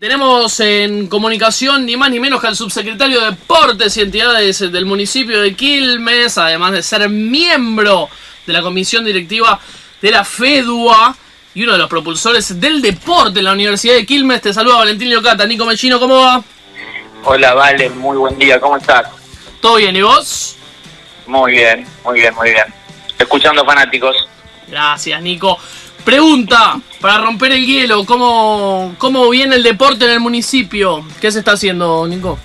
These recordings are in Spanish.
Tenemos en comunicación ni más ni menos que al subsecretario de Deportes y Entidades del municipio de Quilmes, además de ser miembro de la comisión directiva de la FEDUA y uno de los propulsores del deporte en la Universidad de Quilmes. Te saluda Valentín Leocata. Nico Mechino, ¿cómo va? Hola, Vale, muy buen día, ¿cómo estás? ¿Todo bien y vos? Muy bien, muy bien, muy bien. Escuchando fanáticos. Gracias, Nico. Pregunta, para romper el hielo, ¿cómo, ¿cómo viene el deporte en el municipio? ¿Qué se está haciendo, Nico?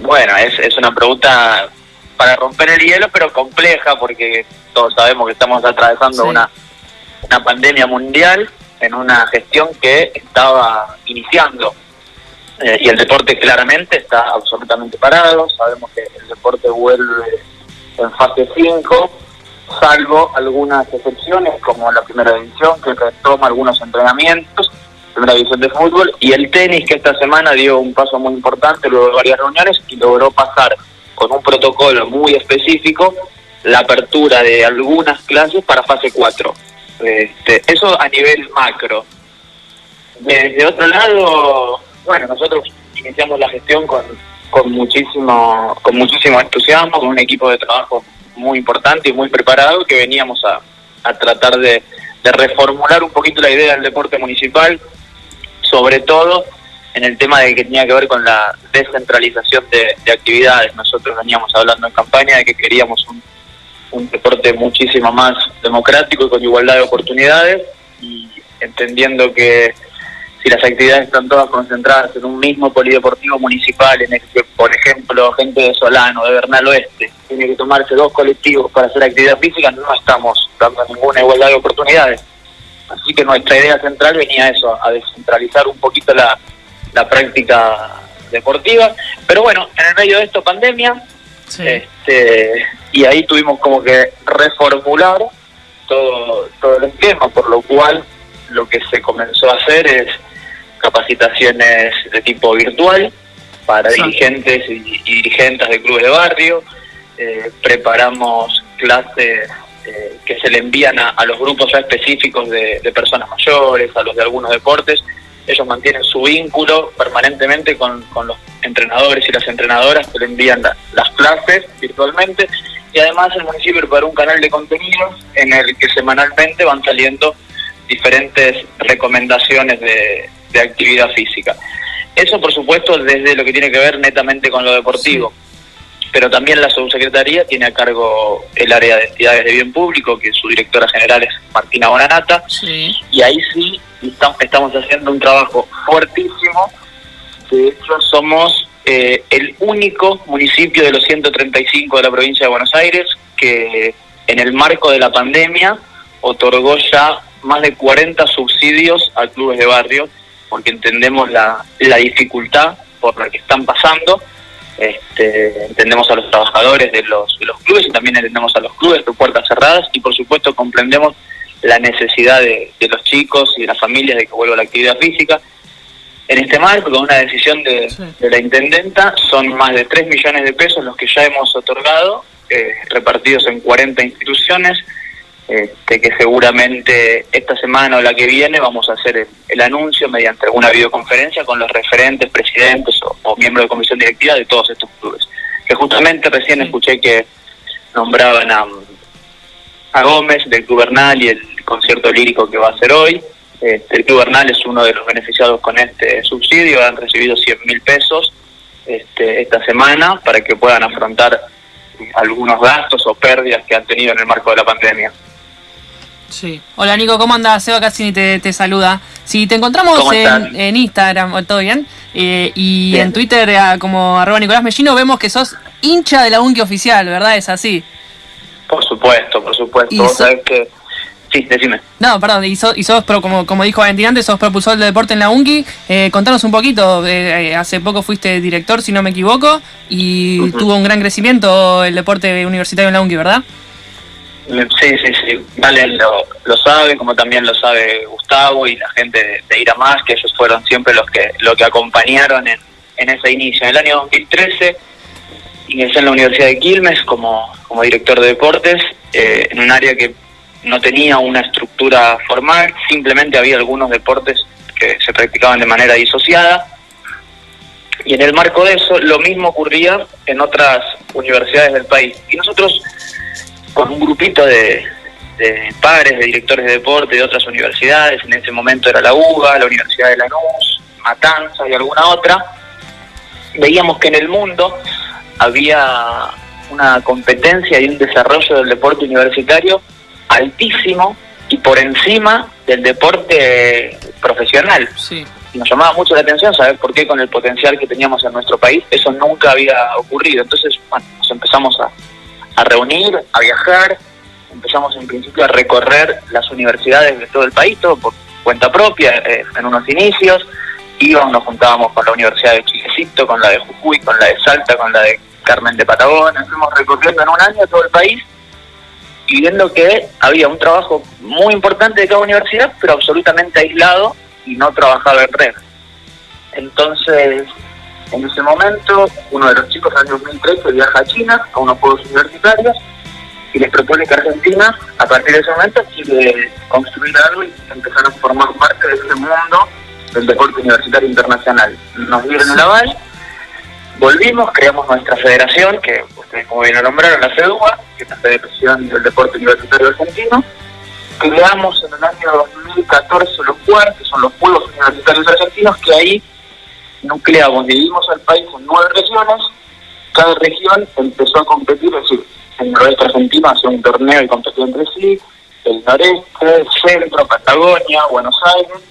Bueno, es, es una pregunta para romper el hielo, pero compleja, porque todos sabemos que estamos atravesando Sí. una, una pandemia mundial en una gestión que estaba iniciando. Eh, y el deporte claramente está absolutamente parado. Sabemos que el deporte vuelve en fase 5, salvo algunas excepciones, como la primera división, que retoma algunos entrenamientos, primera división de fútbol, y el tenis, que esta semana dio un paso muy importante luego de varias reuniones y logró pasar con un protocolo muy específico la apertura de algunas clases para fase 4. Este, eso a nivel macro. Desde otro lado, bueno, nosotros iniciamos la gestión con, con muchísimo con muchísimo entusiasmo, con un equipo de trabajo muy importante y muy preparado que veníamos a, a tratar de, reformular un poquito la idea del deporte municipal, sobre todo en el tema de que tenía que ver con la descentralización de, de actividades. Nosotros veníamos hablando en campaña de que queríamos un deporte muchísimo más democrático y con igualdad de oportunidades y entendiendo que si las actividades están todas concentradas en un mismo polideportivo municipal, en el que, por ejemplo, gente de Solano, de Bernal Oeste, tiene que tomarse dos colectivos para hacer actividad física, no estamos dando ninguna igualdad de oportunidades. Así que nuestra idea central venía a eso, a descentralizar un poquito la, la práctica deportiva. Pero bueno, en el medio de esto, pandemia, Sí. este, y ahí tuvimos como que reformular todo, todo el esquema, por lo cual lo que se comenzó a hacer es capacitaciones de tipo virtual para dirigentes y, y dirigentes de clubes de barrio, eh, preparamos clases eh, que se le envían a, a los grupos ya específicos de, de personas mayores, a los de algunos deportes, ellos mantienen su vínculo permanentemente con, con los entrenadores y las entrenadoras que le envían la- las clases virtualmente. Y además el municipio preparó un canal de contenidos en el que semanalmente van saliendo diferentes recomendaciones de, de actividad física. Eso por supuesto desde lo que tiene que ver netamente con lo deportivo, pero también la subsecretaría tiene a cargo el área de entidades de bien público, que su directora general es Martina Bonanata, Sí. y ahí sí estam- estamos haciendo un trabajo fuertísimo. De hecho, somos eh, el único municipio de los 135 de la provincia de Buenos Aires que en el marco de la pandemia otorgó ya más de 40 subsidios a clubes de barrio, porque entendemos la, la dificultad por la que están pasando. Este, entendemos a los trabajadores de los, de los clubes y también entendemos a los clubes de puertas cerradas y por supuesto comprendemos la necesidad de, de los chicos y de las familias de que vuelva la actividad física. En este marco, con una decisión de, Sí. de la intendenta, son más de 3 millones de pesos los que ya hemos otorgado, eh, repartidos en 40 instituciones, este, que seguramente esta semana o la que viene vamos a hacer el, el anuncio mediante alguna videoconferencia con los referentes, presidentes o, o miembros de comisión directiva de todos estos clubes. Que justamente recién escuché que nombraban a, a Gómez del Club Bernal y el concierto lírico que va a hacer hoy. Este, el Club Bernal es uno de los beneficiados con este subsidio, han recibido 100 mil pesos este, esta semana para que puedan afrontar eh, algunos gastos o pérdidas que han tenido en el marco de la pandemia. Sí. Hola Nico, ¿cómo andas? Seba Cassini te, te saluda. Si te encontramos en, en Instagram, ¿todo bien? Eh, y Bien. en Twitter eh, como arroba Nicolás Mellino vemos que sos hincha de la Unki oficial, ¿verdad? Es así. Por supuesto, por supuesto. Vos so- sabés que... Sí, decime. No, perdón, y, sos, y sos pro- como, como dijo Valentín antes, sos propulsor del deporte en la UNCI. Eh, contanos un poquito, eh, hace poco fuiste director, si no me equivoco, y tuvo un gran crecimiento el deporte universitario en la UNCI, ¿verdad? Sí, sí, sí. Vale, lo, lo sabe, como también lo sabe Gustavo y la gente de, de Más, que ellos fueron siempre los que, lo que acompañaron en, en ese inicio. En el año 2013 ingresé en la Universidad de Quilmes como, como director de deportes, eh, en un área que no tenía una estructura formal, simplemente había algunos deportes que se practicaban de manera disociada. Y en el marco de eso, lo mismo ocurría en otras universidades del país. Y nosotros, con un grupito de, de padres, de directores de deporte de otras universidades, en ese momento era la UBA, la Universidad de Lanús, Matanza y alguna otra, veíamos que en el mundo había una competencia y un desarrollo del deporte universitario altísimo y por encima del deporte profesional. Sí. Y nos llamaba mucho la atención saber por qué con el potencial que teníamos en nuestro país eso nunca había ocurrido. Entonces, bueno, nos empezamos a, a reunir, a viajar, empezamos en principio a recorrer las universidades de todo el país, todo por cuenta propia, eh, en unos inicios. Íbamos, nos juntábamos con la Universidad de Chilecito, con la de Jujuy, con la de Salta, con la de Carmen de Patagones. Fuimos recorriendo en un año todo el país y viendo que había un trabajo muy importante de cada universidad, pero absolutamente aislado y no trabajaba en red. Entonces, en ese momento, uno de los chicos, en el 2013, viaja a China a unos Juegos Universitarios y les propone que Argentina, a partir de ese momento, quiere construir algo y empezar a formar parte de ese mundo del deporte universitario internacional. Nos dieron el aval, volvimos, creamos nuestra federación, que ustedes como bien lo nombraron, la FEDUA, que es la Federación del Deporte Universitario Argentino. Creamos en el año 2014 los que son los Juegos Universitarios Argentinos, que ahí nucleamos, dividimos al país en nueve regiones, cada región empezó a competir, es decir, el noroeste argentino hacía un torneo y competía entre sí, el noreste, el centro, Patagonia, Buenos Aires,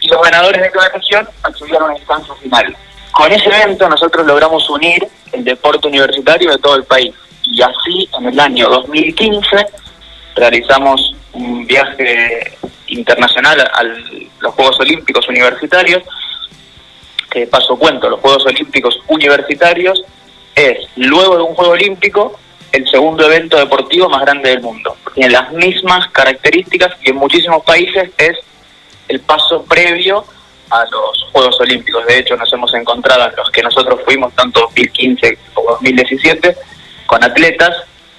y los ganadores de cada región accedieron a una instancia final. Con ese evento nosotros logramos unir el deporte universitario de todo el país y así en el año 2015 realizamos un viaje internacional a los Juegos Olímpicos Universitarios, que paso cuento, los Juegos Olímpicos Universitarios es, luego de un Juego Olímpico, el segundo evento deportivo más grande del mundo. Tiene las mismas características y en muchísimos países es el paso previo a los Juegos Olímpicos. De hecho, nos hemos encontrado en los que nosotros fuimos, tanto 2015 como 2017, con atletas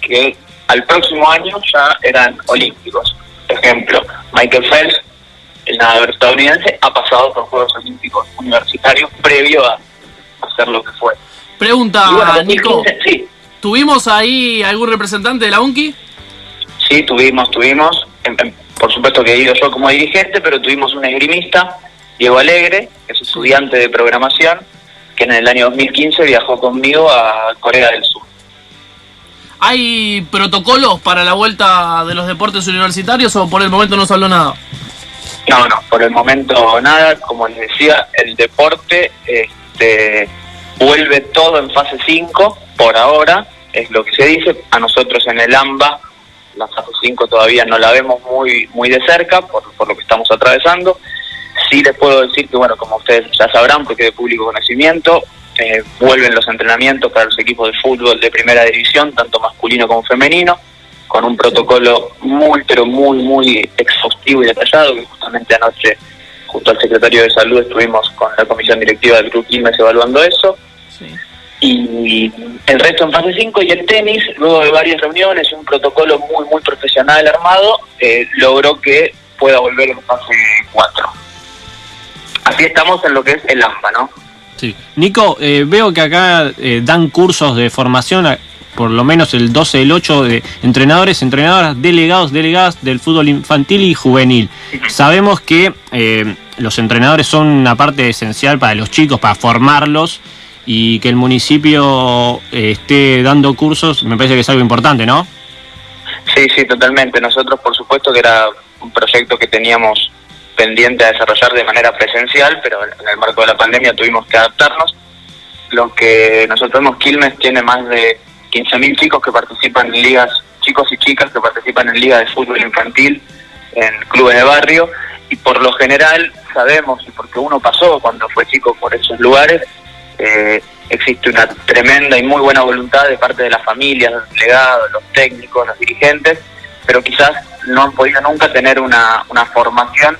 que al próximo año ya eran olímpicos. Por ejemplo, Michael Phelps, el nadador estadounidense, ha pasado por Juegos Olímpicos universitarios previo a hacer lo que fue. Pregunta, bueno, Nico. 2015, sí, ¿Tuvimos ahí algún representante de la UNCI? Sí, tuvimos, tuvimos. En- en- por supuesto que he ido yo como dirigente, pero tuvimos un esgrimista, Diego Alegre, que es estudiante de programación, que en el año 2015 viajó conmigo a Corea del Sur. ¿Hay protocolos para la vuelta de los deportes universitarios o por el momento no se habló nada? No, no, por el momento nada. Como les decía, el deporte este, vuelve todo en fase 5 por ahora, es lo que se dice. A nosotros en el AMBA la fase 5 todavía no la vemos muy muy de cerca por, por lo que estamos atravesando. Sí les puedo decir que, bueno, como ustedes ya sabrán, porque de público conocimiento, eh, vuelven los entrenamientos para los equipos de fútbol de primera división, tanto masculino como femenino, con un protocolo muy, pero muy, muy exhaustivo y detallado, que justamente anoche, junto al secretario de Salud, estuvimos con la comisión directiva del Club Quilmes evaluando eso. Sí. Y el resto en fase 5 y el tenis, luego de varias reuniones y un protocolo muy, muy profesional armado, eh, logró que pueda volver en fase 4. Así estamos en lo que es el AMBA, ¿no? Sí. Nico, eh, veo que acá eh, dan cursos de formación, a- por lo menos el 12 el 8, de entrenadores, entrenadoras, delegados, delegadas del fútbol infantil y juvenil. Sabemos que eh, los entrenadores son una parte esencial para los chicos, para formarlos y que el municipio eh, esté dando cursos, me parece que es algo importante, ¿no? Sí, sí, totalmente. Nosotros, por supuesto, que era un proyecto que teníamos pendiente a desarrollar de manera presencial, pero en el marco de la pandemia tuvimos que adaptarnos. Lo que nosotros vemos, Quilmes tiene más de 15.000 chicos que participan en ligas, chicos y chicas que participan en ligas de fútbol infantil, en clubes de barrio, y por lo general sabemos, y porque uno pasó cuando fue chico por esos lugares, eh, existe una tremenda y muy buena voluntad de parte de las familias, los delegados, los técnicos, los dirigentes, pero quizás no han podido nunca tener una, una formación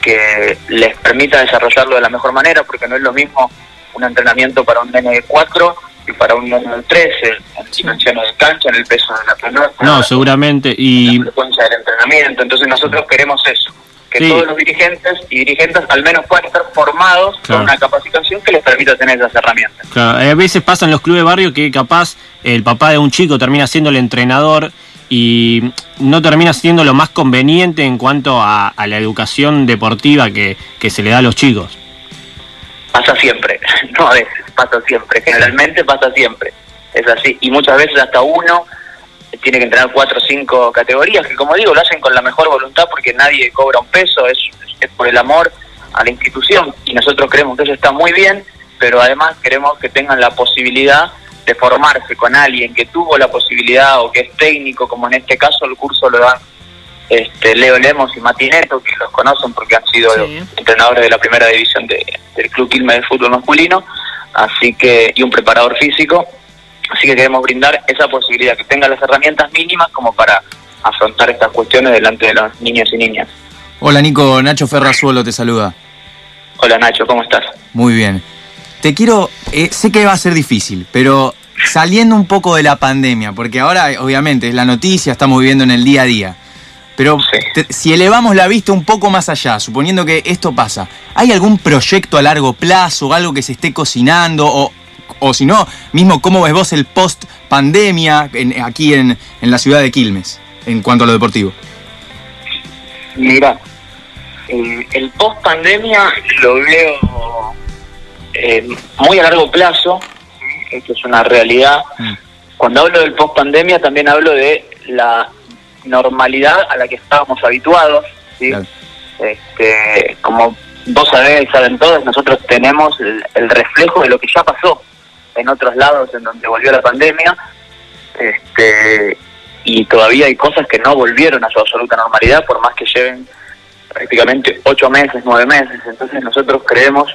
que les permita desarrollarlo de la mejor manera, porque no es lo mismo un entrenamiento para un nene de 4 y para un nene de 13, en dimensiones de cancha, en el peso de la pelota, No, seguramente. en Y la frecuencia del entrenamiento. Entonces nosotros queremos eso. que Sí. todos los dirigentes y dirigentes al menos puedan estar formados Claro. con una capacitación que les permita tener esas herramientas. Claro, a veces pasa en los clubes de barrio que capaz el papá de un chico termina siendo el entrenador y no termina siendo lo más conveniente en cuanto a, a la educación deportiva que, que se le da a los chicos. Pasa siempre, no a veces, pasa siempre, generalmente pasa siempre, es así. Y muchas veces hasta uno tiene que entrenar cuatro o cinco categorías, que como digo, lo hacen con la mejor voluntad porque nadie cobra un peso, es, es por el amor a la institución y nosotros creemos que eso está muy bien, pero además queremos que tengan la posibilidad de formarse con alguien que tuvo la posibilidad o que es técnico, como en este caso el curso lo dan este, Leo Lemos y Matineto, que los conocen porque han sido Sí. entrenadores de la primera división de- del Club Quilmes de Fútbol Masculino, así que y un preparador físico, así que queremos brindar esa posibilidad, que tenga las herramientas mínimas como para afrontar estas cuestiones delante de los niños y niñas. Hola Nico, Nacho Ferrazuelo te saluda. Hola Nacho, ¿cómo estás? Muy bien. Te quiero, eh, sé que va a ser difícil, pero saliendo un poco de la pandemia, porque ahora obviamente es la noticia, estamos viviendo en el día a día. Pero Sí. te- si elevamos la vista un poco más allá, suponiendo que esto pasa, ¿hay algún proyecto a largo plazo, algo que se esté cocinando? O, o si no, mismo, ¿cómo ves vos el post pandemia aquí en, en la ciudad de Quilmes, en cuanto a lo deportivo? Mira, el post pandemia lo veo eh, muy a largo plazo, esto es una realidad. Mm. Cuando hablo del post pandemia también hablo de la normalidad a la que estábamos habituados. ¿sí? Claro. Este, como vos sabés y saben todos, nosotros tenemos el, el reflejo de lo que ya pasó en otros lados en donde volvió la pandemia. Este, y todavía hay cosas que no volvieron a su absoluta normalidad, por más que lleven prácticamente ocho meses, nueve meses. Entonces nosotros creemos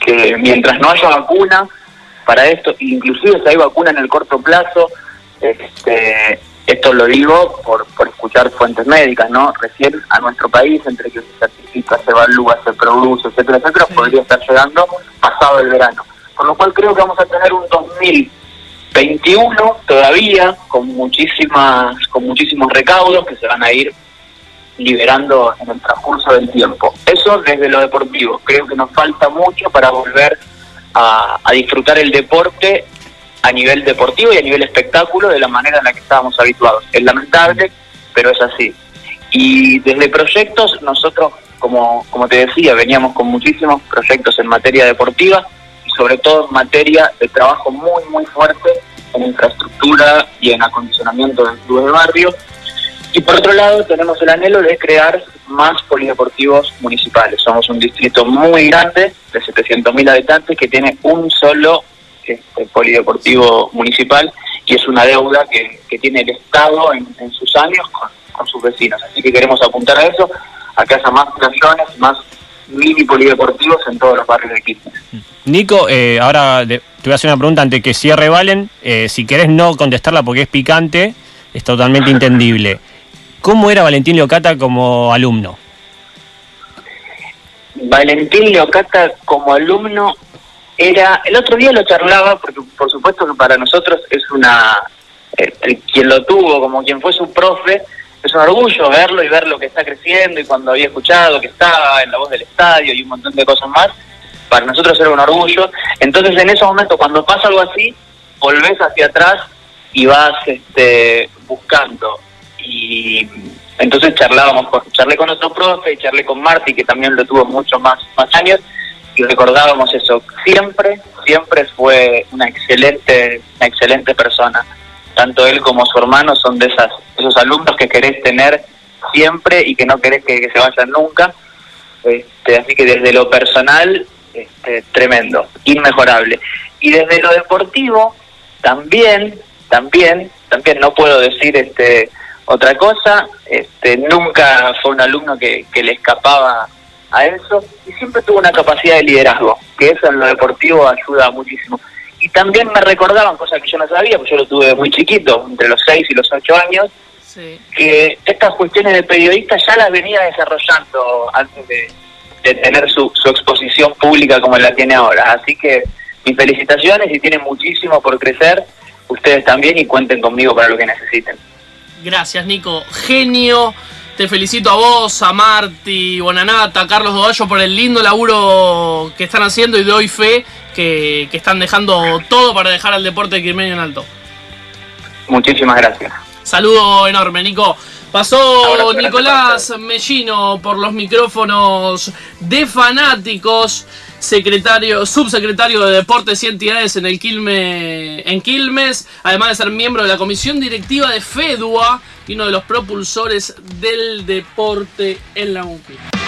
que mientras no haya vacuna para esto, inclusive si hay vacuna en el corto plazo, este, esto lo digo por, por escuchar fuentes médicas, ¿no? Recién a nuestro país, entre que se certifica, se evalúa, se produce, etcétera, etcétera, podría estar llegando pasado el verano. Por lo cual creo que vamos a tener un 2021 todavía con muchísimas con muchísimos recaudos que se van a ir liberando en el transcurso del tiempo. Eso desde lo deportivo. Creo que nos falta mucho para volver a, a disfrutar el deporte a nivel deportivo y a nivel espectáculo de la manera en la que estábamos habituados. Es lamentable, pero es así. Y desde proyectos, nosotros, como, como te decía, veníamos con muchísimos proyectos en materia deportiva y sobre todo en materia de trabajo muy, muy fuerte en infraestructura y en acondicionamiento del club de barrio. Y por otro lado, tenemos el anhelo de crear más polideportivos municipales. Somos un distrito muy grande, de 700.000 habitantes, que tiene un solo este, polideportivo municipal y es una deuda que, que tiene el Estado en, en sus años con, con sus vecinos. Así que queremos apuntar a eso, a que haya más playones, más mini polideportivos en todos los barrios de Quilmes. Nico, eh, ahora te voy a hacer una pregunta antes que cierre Valen. Eh, si querés no contestarla porque es picante, es totalmente entendible. ¿Cómo era Valentín Leocata como alumno? Valentín Leocata como alumno era, el otro día lo charlaba, porque por supuesto que para nosotros es una, el- quien lo tuvo, como quien fue su profe, es un orgullo verlo y ver lo que está creciendo y cuando había escuchado que estaba en la voz del estadio y un montón de cosas más, para nosotros era un orgullo. Entonces en esos momentos cuando pasa algo así, volvés hacia atrás y vas este, buscando. Y entonces charlábamos, con, charlé con otro profe, y charlé con Marty, que también lo tuvo muchos más, más años, y recordábamos eso. Siempre, siempre fue una excelente, una excelente persona. Tanto él como su hermano son de esas, esos alumnos que querés tener siempre y que no querés que, se vayan nunca. Este, así que desde lo personal, este, tremendo, inmejorable. Y desde lo deportivo, también, también, también no puedo decir este otra cosa, este, nunca fue un alumno que le escapaba a eso y siempre tuvo una capacidad de liderazgo, que eso en lo deportivo ayuda muchísimo. Y también me recordaban cosas que yo no sabía, porque yo lo tuve muy chiquito, entre los 6 y los 8 años, Sí. que estas cuestiones de periodista ya las venía desarrollando antes de, de tener su, su exposición pública como la tiene ahora. Así que mis felicitaciones y tienen muchísimo por crecer, ustedes también y cuenten conmigo para lo que necesiten. Gracias, Nico. Genio Te felicito a vos, a Marti, Bonanata, a Carlos Dodallo por el lindo laburo que están haciendo y doy fe que, que están dejando todo para dejar al deporte quilmeño en alto. Muchísimas gracias. Saludo enorme, Nico. Pasó Nicolás Mellino por los micrófonos de fanáticos, secretario, subsecretario de Deportes y Entidades en el Quilme, en Quilmes, además de ser miembro de la comisión directiva de FEDUA y uno de los propulsores del deporte en la UNCI.